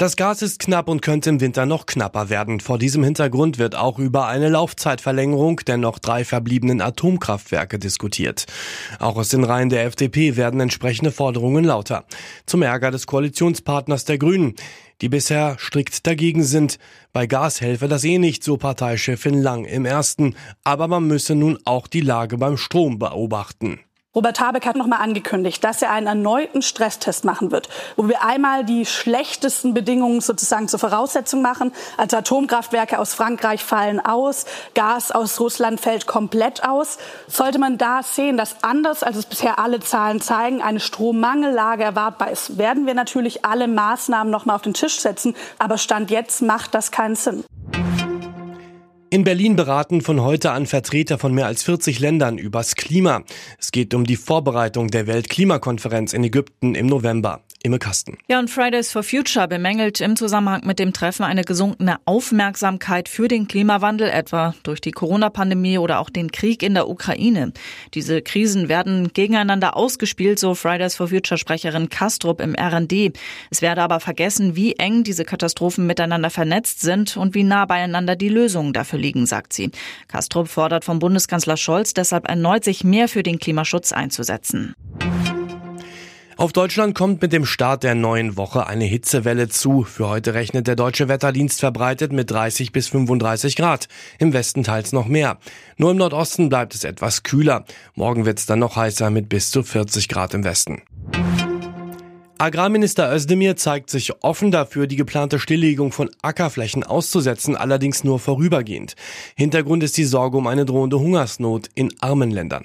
Das Gas ist knapp und könnte im Winter noch knapper werden. Vor diesem Hintergrund wird auch über eine Laufzeitverlängerung der noch drei verbliebenen Atomkraftwerke diskutiert. Auch aus den Reihen der FDP werden entsprechende Forderungen lauter. Zum Ärger des Koalitionspartners der Grünen, die bisher strikt dagegen sind. Bei Gas helfe das eh nicht, so Parteichefin Lang im ersten. Aber man müsse nun auch die Lage beim Strom beobachten. Robert Habeck hat nochmal angekündigt, dass er einen erneuten Stresstest machen wird, wo wir einmal die schlechtesten Bedingungen sozusagen zur Voraussetzung machen. Also Atomkraftwerke aus Frankreich fallen aus, Gas aus Russland fällt komplett aus. Sollte man da sehen, dass anders als es bisher alle Zahlen zeigen, eine Strommangellage erwartbar ist, werden wir natürlich alle Maßnahmen nochmal auf den Tisch setzen. Aber Stand jetzt macht das keinen Sinn. In Berlin beraten von heute an Vertreter von mehr als 40 Ländern übers Klima. Es geht um die Vorbereitung der Weltklimakonferenz in Ägypten im November. Imme Kasten. Ja, und Fridays for Future bemängelt im Zusammenhang mit dem Treffen eine gesunkene Aufmerksamkeit für den Klimawandel, etwa durch die Corona-Pandemie oder auch den Krieg in der Ukraine. Diese Krisen werden gegeneinander ausgespielt, so Fridays for Future-Sprecherin Kastrup im RD. Es werde aber vergessen, wie eng diese Katastrophen miteinander vernetzt sind und wie nah beieinander die Lösungen dafür liegen, sagt sie. Kastrup fordert vom Bundeskanzler Scholz deshalb erneut, sich mehr für den Klimaschutz einzusetzen. Auf Deutschland kommt mit dem Start der neuen Woche eine Hitzewelle zu. Für heute rechnet der deutsche Wetterdienst verbreitet mit 30 bis 35 Grad. Im Westen teils noch mehr. Nur im Nordosten bleibt es etwas kühler. Morgen wird es dann noch heißer mit bis zu 40 Grad im Westen. Agrarminister Özdemir zeigt sich offen dafür, die geplante Stilllegung von Ackerflächen auszusetzen, allerdings nur vorübergehend. Hintergrund ist die Sorge um eine drohende Hungersnot in armen Ländern.